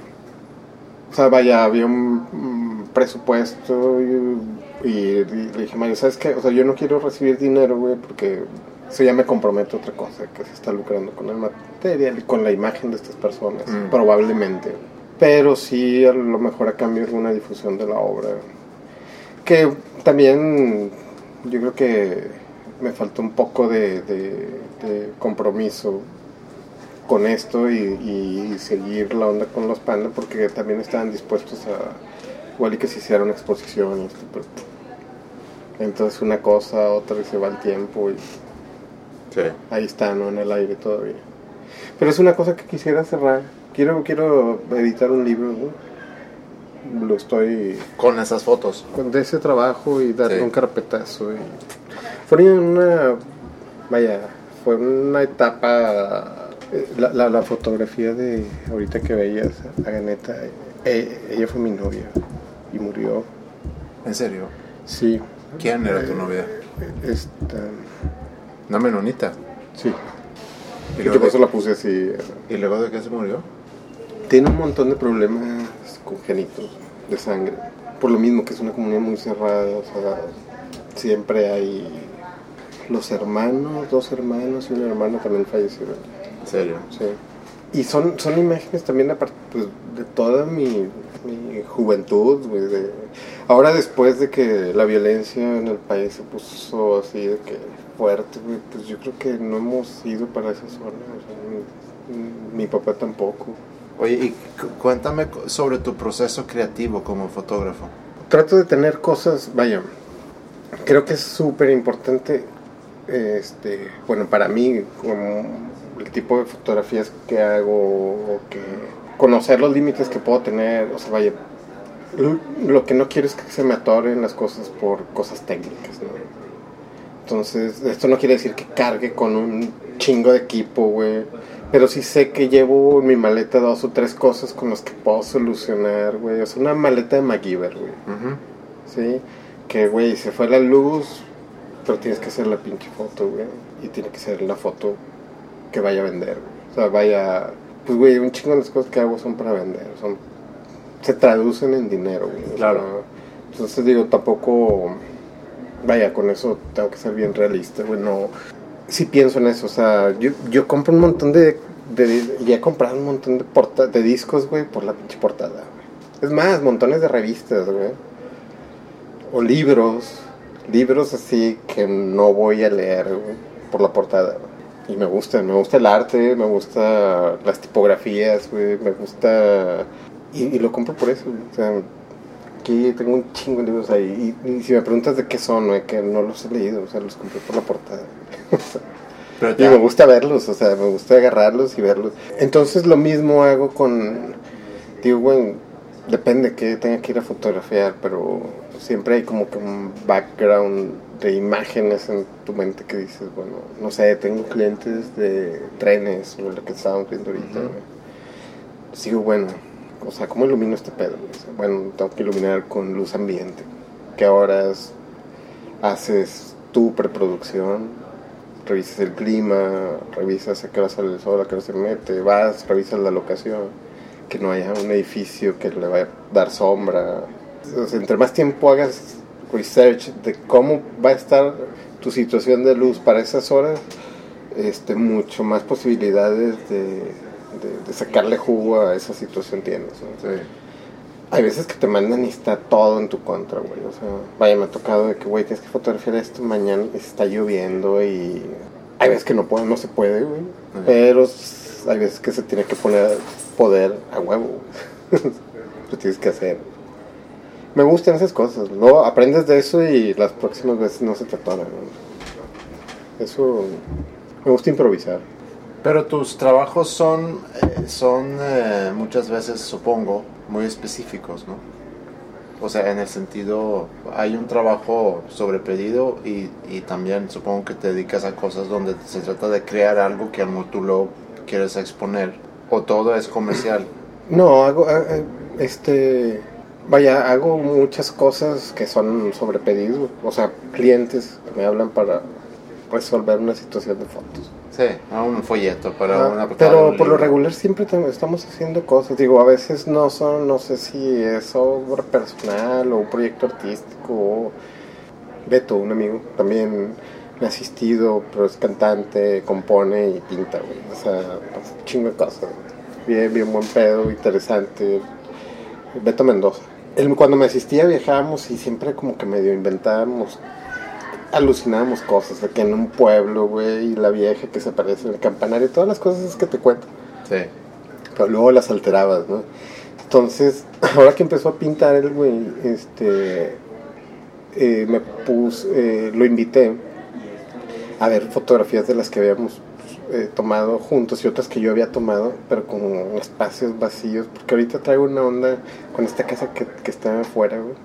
O sea, vaya, había un, un presupuesto y, y- y le dije, Mario, ¿sabes qué? O sea, yo no quiero recibir dinero, güey, porque eso ya me compromete a otra cosa, que se está lucrando con el material y con la imagen de estas personas, Mm. probablemente. Pero sí, a lo mejor a cambio de una difusión de la obra. Que también yo creo que me faltó un poco de, de- de compromiso con esto y, y seguir la onda con los pandas porque también estaban dispuestos a igual y que se hiciera una exposición y esto, pero entonces una cosa otra y se va el tiempo y Sí. ahí está no en el aire todavía pero es una cosa que quisiera cerrar quiero quiero editar un libro ¿no? lo estoy Con esas fotos. de ese trabajo y darle Sí. un carpetazo. Y fue una, vaya, fue una etapa, eh, la, la, la fotografía de ahorita que veías a Ganeta, eh, ella fue mi novia y murió. ¿En serio? Sí. ¿Quién era tu Eh, novia? Esta, Una menonita. sí. ¿Y luego, por eso la puse así. ¿Y luego de qué se murió? Tiene un montón de problemas congénitos de sangre. Por lo mismo que es una comunidad muy cerrada, o sea, siempre hay los hermanos, dos hermanos y una hermana también fallecieron. ¿En serio? Sí. y son, son imágenes también aparte, pues, de toda mi, mi juventud, güey. De, ahora después de que la violencia en el país se puso así de que fuerte, güey, pues yo creo que no hemos ido para esa zona. O sea, mi, mi papá tampoco. Oye, y cu- cuéntame sobre tu proceso creativo como fotógrafo. Trato de tener cosas, vaya, creo que es súper importante, este, bueno, para mí, como el tipo de fotografías que hago, o que conocer los límites que puedo tener, o sea, vaya, lo, lo que no quiero es que se me atoren las cosas por cosas técnicas, ¿no? Entonces, esto no quiere decir que cargue con un chingo de equipo, güey. Pero sí sé que llevo en mi maleta dos o tres cosas con las que puedo solucionar, güey. O sea, una maleta de MacGyver, güey. ¿sí? Que, güey, se fue la luz, pero tienes que hacer la pinche foto, güey. Y tiene que ser la foto que vaya a vender, güey. O sea, vaya... Pues, güey, un chingo de las cosas que hago son para vender. Son... Se traducen en dinero, güey. O Claro. sea, entonces, digo, tampoco... Vaya, con eso tengo que ser bien realista, güey. No... Sí pienso en eso, o sea, yo, yo compro un montón de... de y he comprado un montón de, porta, de discos, güey, por la pinche portada, güey. Es más, montones de revistas, güey o libros, libros así que no voy a leer güey, por la portada. güey. Y me gusta, me gusta el arte, me gusta las tipografías, güey, me gusta... Y, y lo compro por eso, güey. o sea, aquí tengo un chingo de libros ahí. Y, y si me preguntas de qué son, güey, que no los he leído, o sea, los compré por la portada. Pero y me gusta verlos, o sea, me gusta agarrarlos y verlos. Entonces lo mismo hago con, digo, bueno, depende que tenga que ir a fotografiar, pero siempre hay como que un background de imágenes en tu mente que dices, bueno, no sé, tengo clientes de trenes o lo que estábamos viendo ahorita. Sigo, bueno, o sea, ¿cómo ilumino este pedo? bueno, tengo que iluminar con luz ambiente. ¿Qué horas haces tu preproducción? revisas el clima, revisas a qué hora sale el sol, a qué hora se mete, vas, revisas la locación, que no haya un edificio que le vaya a dar sombra. O entre más tiempo hagas research de cómo va a estar tu situación de luz para esas horas, este, mucho más posibilidades de, de- de sacarle jugo a esa situación tienes. ¿no? Sí. Hay veces que te mandan y está todo en tu contra, güey. O sea, vaya, me ha tocado de que, güey, tienes que fotografiar esto mañana y está lloviendo y... Hay veces que no, puede, no se puede, güey. Pero hay veces que se tiene que poner poder a huevo, güey. Lo tienes que hacer. Me gustan esas cosas. Luego aprendes de eso y las próximas veces no se te atoran, ¿no? Eso... Me gusta improvisar. Pero tus trabajos son, eh, son eh, muchas veces, supongo, muy específicos, ¿no? O sea, en el sentido, hay un trabajo sobre pedido y, y también supongo que te dedicas a cosas donde se trata de crear algo que tú lo quieres exponer. O todo es comercial. No, hago, ah, ah, este, vaya, hago muchas cosas que son sobre pedido, o sea, clientes me hablan para resolver una situación de fotos. Sí, a un folleto para Ah, una pero por lo regular siempre tam- estamos haciendo cosas, digo, a veces no son, no sé si es obra personal o un proyecto artístico, o Beto, un amigo, también me ha asistido, pero es cantante, compone y pinta, güey, o sea, pues, chingo de cosas, bien, bien buen pedo, interesante, Beto Mendoza. Él, cuando me asistía viajábamos y siempre como que medio inventábamos alucinábamos cosas, de que en un pueblo, güey, y la vieja que se aparece en el campanario, todas las cosas que te cuento. Sí. Pero luego las alterabas, ¿no? Entonces, ahora que empezó a pintar el güey, este, eh, me puse, eh, lo invité a ver fotografías de las que habíamos eh, tomado juntos y otras que yo había tomado, pero con espacios vacíos, porque ahorita traigo una onda con esta casa que, que está afuera, güey.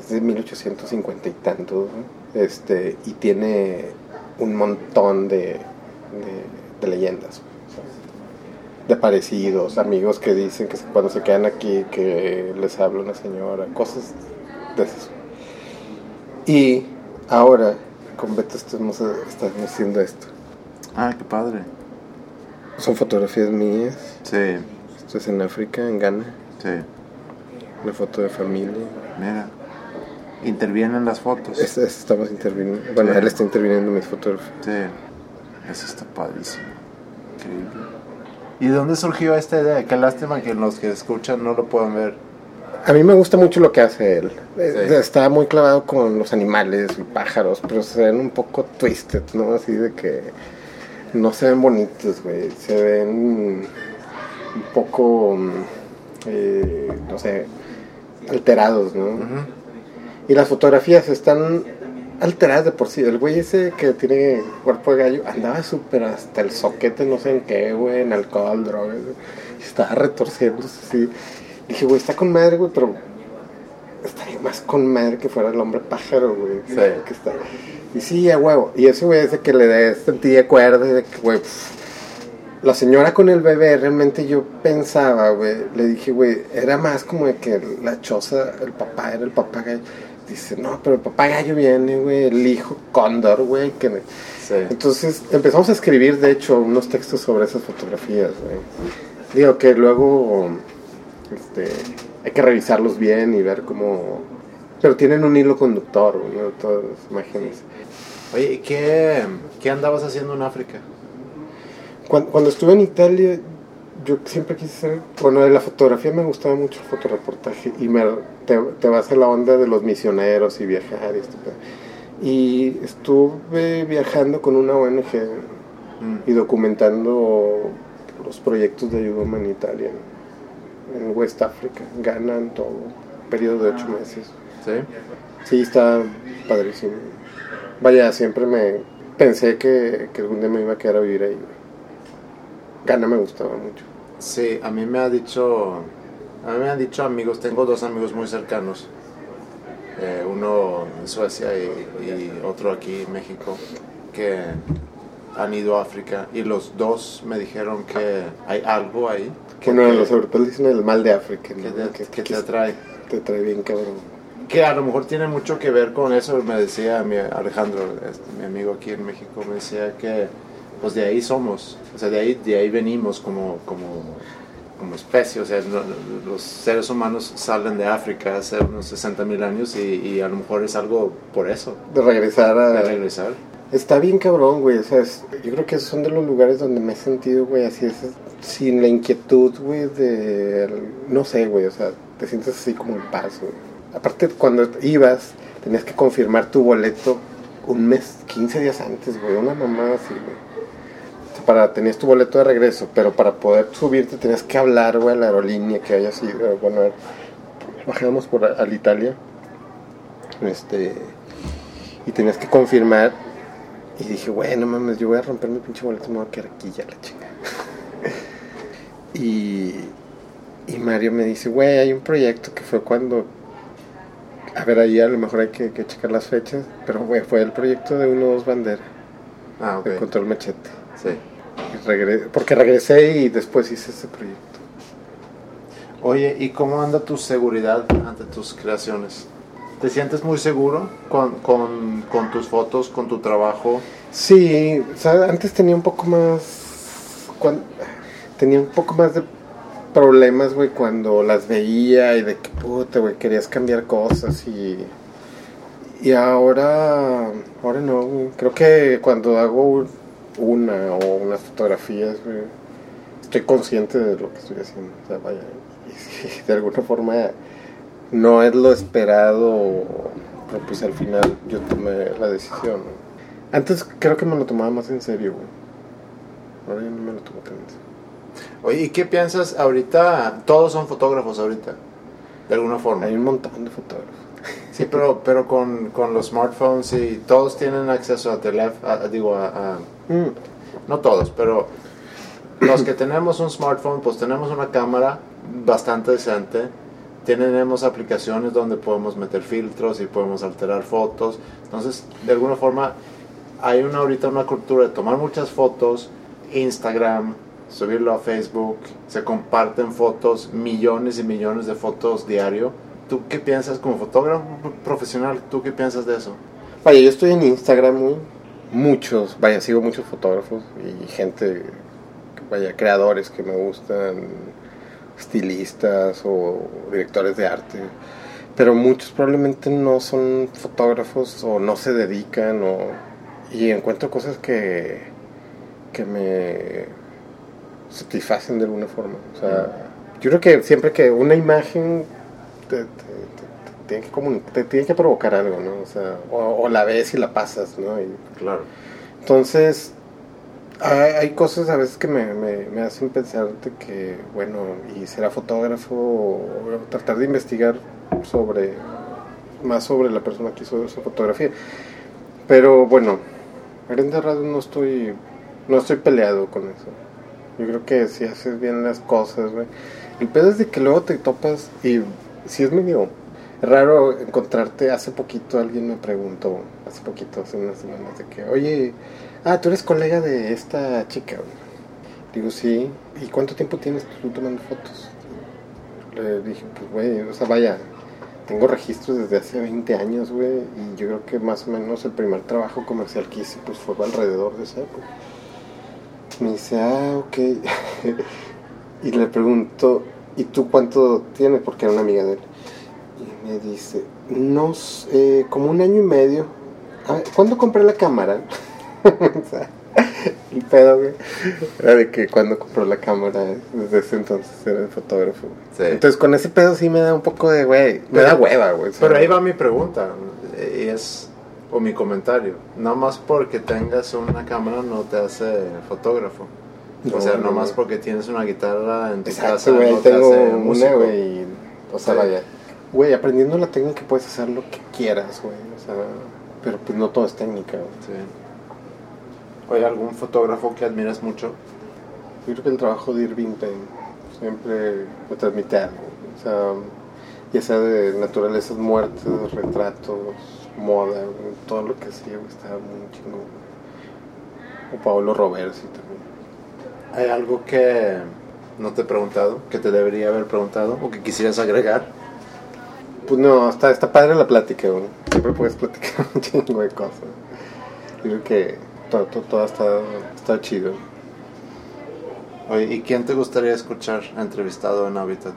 Es de 1850 y tantos, ¿no? Este, y tiene un montón de, de, de leyendas, o sea, de parecidos, amigos que dicen que cuando se quedan aquí que les habla una señora, cosas de esas. Y ahora con Beto estamos, estamos haciendo esto. Ah, qué padre. Son fotografías mías. Sí, Esto es en África, en Ghana. sí. Una foto de familia. Mira. Intervienen las fotos. Esta- esta estamos interviniendo. Bueno, Sí. él está interviniendo en mis fotografías. Sí. Eso está padrísimo. Increíble. ¿Y de dónde surgió esta idea? Qué lástima que los que escuchan no lo puedan ver. A mí me gusta mucho lo que hace él. Eh, Está muy clavado con los animales y pájaros, pero se ven un poco twisted, ¿no? Así de que no se ven bonitos, güey. Se ven un poco, mm, eh, no sé, alterados, ¿no? Y las fotografías están alteradas de por sí. El güey ese que tiene cuerpo de gallo andaba súper hasta el soquete, no sé en qué, güey, en alcohol, drogas. Estaba retorciéndose así. Dije, güey, está con madre, güey, pero estaría más con madre que fuera el hombre pájaro, güey. Sí. Que está. Y sí, a huevo. Y ese güey es de que le dé sentí cuerda y de que, güey, la señora con el bebé, realmente yo pensaba, güey, le dije, güey, era más como de que la choza, el papá era el papá gallo. Dice, no, pero el papá gallo viene, güey, el hijo cóndor, güey, que... Sí. Entonces empezamos a escribir, de hecho, unos textos sobre esas fotografías, güey. Digo que luego este, hay que revisarlos bien y ver cómo... Pero tienen un hilo conductor, ¿no? Todas las imágenes. Oye, ¿y qué, qué andabas haciendo en África? Cuando, cuando estuve en Italia, yo siempre quise ser... Bueno, de la fotografía me gustaba mucho el fotoreportaje y me, te, te vas a la onda de los misioneros y viajar y esto. Y estuve viajando con una ONG y documentando los proyectos de ayuda humanitaria en West Africa, en Ghana, en todo, periodo de ocho meses. Sí. Sí, está padrísimo. Vaya, siempre me pensé que, que algún día me iba a quedar a vivir ahí. Ghana me gustaba mucho. Sí, a mí me ha dicho, a mí me han dicho amigos, tengo dos amigos muy cercanos, eh, uno en Suecia y, y otro aquí en México, que han ido a África y los dos me dijeron que hay algo ahí Que no, los europeos dicen el mal de África, que, ¿no? te, que, te atrae. te trae bien cabrón. Que a lo mejor tiene mucho que ver con eso, me decía mi Alejandro, este, mi amigo aquí en México, me decía que pues de ahí somos, o sea, de ahí, de ahí venimos como, como, como especie, o sea, no- los seres humanos salen de África hace unos 60 mil años y, y a lo mejor es algo por eso, De regresar a... de regresar. Está bien cabrón, güey. O sea, es- yo creo que esos son de los lugares donde me he sentido, güey, así es, sin la inquietud, güey, de... No sé, güey, o sea, te sientes así como en paz, güey. Aparte, cuando ibas, tenías que confirmar tu boleto un mes, 15 días antes, güey. Una mamá así, güey. Para, tenías tu boleto de regreso, pero para poder subirte tenías que hablar, güey, a la aerolínea que haya sido. Bueno, bajamos por al Italia. Este... Y tenías que confirmar y dije, güey, no mames, yo voy a romper mi pinche boleto, me voy a quedar aquí ya la chinga. y, y Mario me dice, güey, hay un proyecto que fue cuando... A ver, ahí a lo mejor hay que, que checar las fechas, pero güey, fue el proyecto de uno dos bandera, Ah, ok. control machete. Sí. Regre- porque regresé y después hice ese proyecto. Oye, ¿y cómo anda tu seguridad ante tus creaciones? ¿Te sientes muy seguro con, con, con tus fotos, con tu trabajo? Sí, o sea, antes tenía un poco más. tenía un poco más de problemas, güey, cuando las veía y de que puta, güey, querías cambiar cosas y. Y ahora. Ahora no, güey. Creo que cuando hago una o unas fotografías, güey, estoy consciente de lo que estoy haciendo. O sea, vaya. Y si de alguna forma no es lo esperado, pero pues al final yo tomé la decisión, ¿no? Antes creo que me lo tomaba más en serio, güey. Ahora ya no me lo tomo tan en serio. Oye, ¿y qué piensas ahorita? Todos son fotógrafos ahorita, de alguna forma. Hay un montón de fotógrafos. Sí, pero, pero con, con los smartphones y todos tienen acceso a teléfono, digo, a, a- Mm, no todos, pero los que tenemos un smartphone, pues tenemos una cámara bastante decente, tenemos aplicaciones donde podemos meter filtros y podemos alterar fotos, entonces de alguna forma hay una ahorita una cultura de tomar muchas fotos, Instagram, subirlo a Facebook, se comparten fotos, millones y millones de fotos diario. ¿Tú qué piensas como fotógrafo profesional? ¿Tú qué piensas de eso? Vaya, yo estoy en Instagram, güey. Muchos, vaya, sigo muchos fotógrafos y gente, vaya, creadores que me gustan, estilistas o directores de arte. Pero muchos probablemente no son fotógrafos o no se dedican o... Y encuentro cosas que, que me... satisfacen de alguna forma. O sea, yo creo que siempre que una imagen te, te- te- te tiene, que te tiene que provocar algo, ¿no? O sea, o, o la ves y la pasas, ¿no? Y- Claro. entonces, hay, hay cosas a veces que me, me, me hacen pensar de que, bueno, y será fotógrafo o tratar de investigar sobre, más sobre la persona que hizo esa fotografía. Pero bueno, Brenda Radio no estoy, no estoy peleado con eso. Yo creo que si haces bien las cosas, güey. El pedo es de que luego te topas y si es medio raro encontrarte. Hace poquito alguien me preguntó, hace poquito, hace unas semanas, de que, oye, ah, tú eres colega de esta chica. Digo, sí. ¿Y cuánto tiempo tienes tú tomando fotos? Le dije, pues, güey, o sea, vaya, tengo registros desde hace 20 años, güey, y yo creo que más o menos el primer trabajo comercial que hice, pues, fue alrededor de esa época. Me dice, ah, ok. y le pregunto, ¿y tú cuánto tienes? Porque era una amiga de él. Me dice, no sé, como un año y medio. ¿Cuándo compré la cámara? el pedo, güey. Era de que cuando compró la cámara, desde ese entonces era el fotógrafo. Sí. Entonces con ese pedo sí me da un poco de, güey, me Pero- da hueva, güey. Pero ahí va mi pregunta, eh, y es, o mi comentario. No más porque tengas una cámara no te hace fotógrafo. o sea, no, no, más no. porque tienes una guitarra en tu casa Exacto, güey, no te tengo hace una, músico. güey. y- O sea, Sí. vaya. Güey, aprendiendo la técnica puedes hacer lo que quieras, güey. O sea, pero pues no todo es técnica, güey. Sí. Oye, ¿algún fotógrafo que admiras mucho? Yo creo que el trabajo de Irving Penn siempre me transmite algo. O sea, ya sea de naturalezas muertes, retratos, moda, güey, todo lo que hacía, güey, estaba muy chingón. O Paolo Roversi también. ¿Hay algo que no te he preguntado, que te debería haber preguntado o que quisieras agregar? Pues no, está, está padre la plática, güey. Siempre puedes platicar un chingo de cosas. Yo creo que todo, todo, todo está, está chido. Oye, ¿y quién te gustaría escuchar entrevistado en Habitat?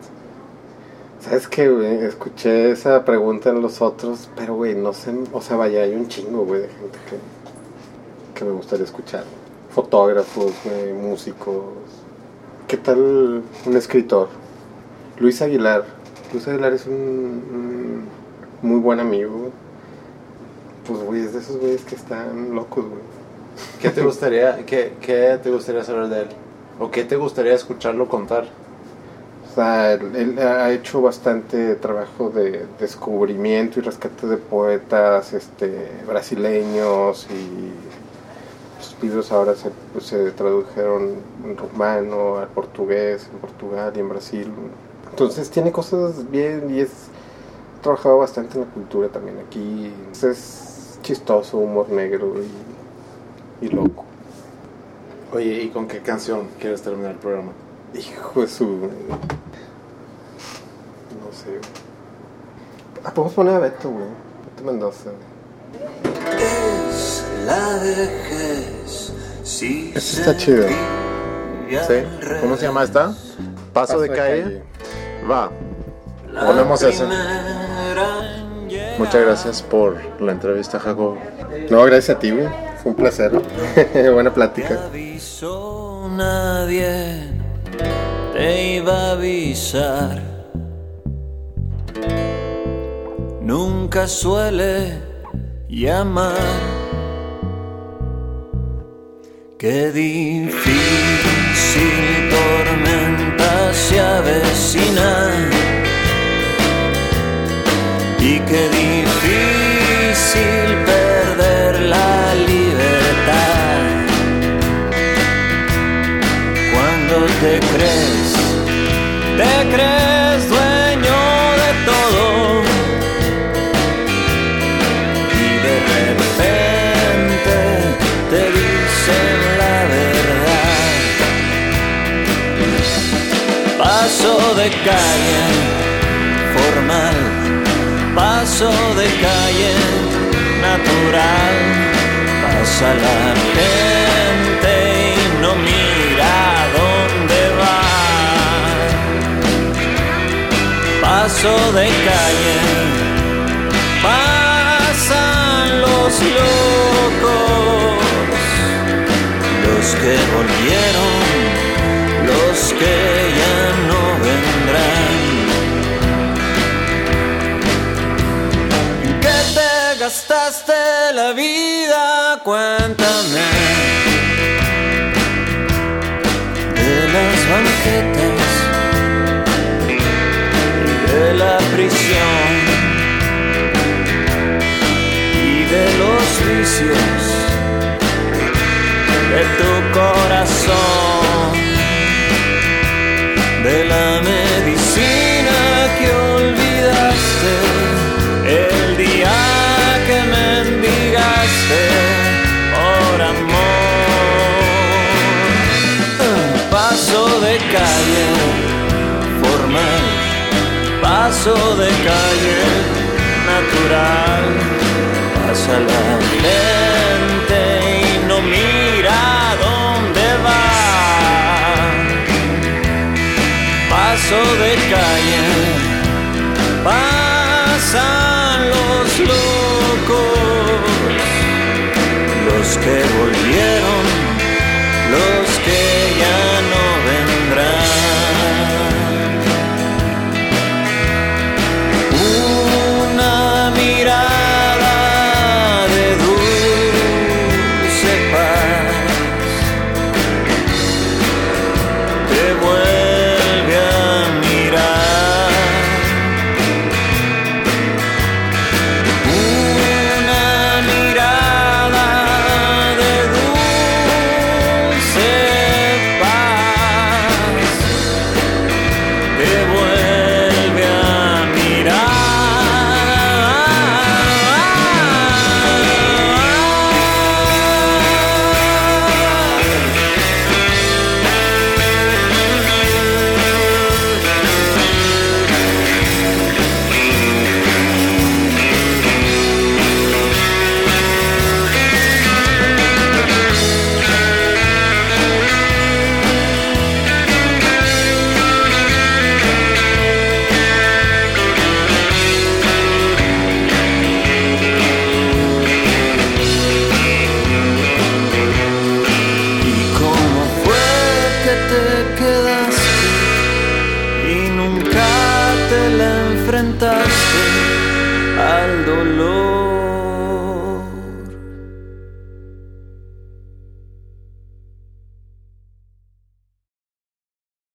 ¿Sabes qué, güey? Escuché esa pregunta en los otros, pero, güey, no sé. O sea, vaya, hay un chingo, güey, de gente que, que me gustaría escuchar. Fotógrafos, güey, músicos. ¿Qué tal un escritor? Luis Aguilar. Luis Aguilar es un, un muy buen amigo. Pues, güey, es de esos güeyes que están locos, güey. ¿Qué te gustaría, qué, qué te gustaría saber de él? ¿O qué te gustaría escucharlo contar? O sea, él, él ha hecho bastante trabajo de descubrimiento y rescate de poetas este, brasileños y sus libros ahora se, pues, se tradujeron en rumano, al portugués, en Portugal y en Brasil. Entonces tiene cosas bien y es trabajado bastante en la cultura también aquí. Es chistoso, humor negro y, y loco. Oye, ¿y con qué canción quieres terminar el programa? Hijo de su. No sé. Ah, podemos poner a Beto, güey. Beto Mendoza. Es la vejez. Si Eso está chido. ¿Sí? ¿Cómo se llama esta? Paso, de, calle. Va. La Ponemos ese. Muchas gracias por la entrevista, Jacob. No, gracias a ti, güey. Fue un placer. Buena plática. avisó nadie, te iba a avisar. Nunca suele llamar. Qué difícil tormenta se avecina. Y qué difícil perder la libertad cuando te crees, te crees De calle formal, paso de calle natural, pasa la gente y no mira dónde va. Paso de calle, pasan los locos, los que volvieron, que De las banquetas de la prisión y de los vicios de tu corazón, de la medicina paso de calle natural, pasa la gente y no mira dónde va. Paso de calle, pasan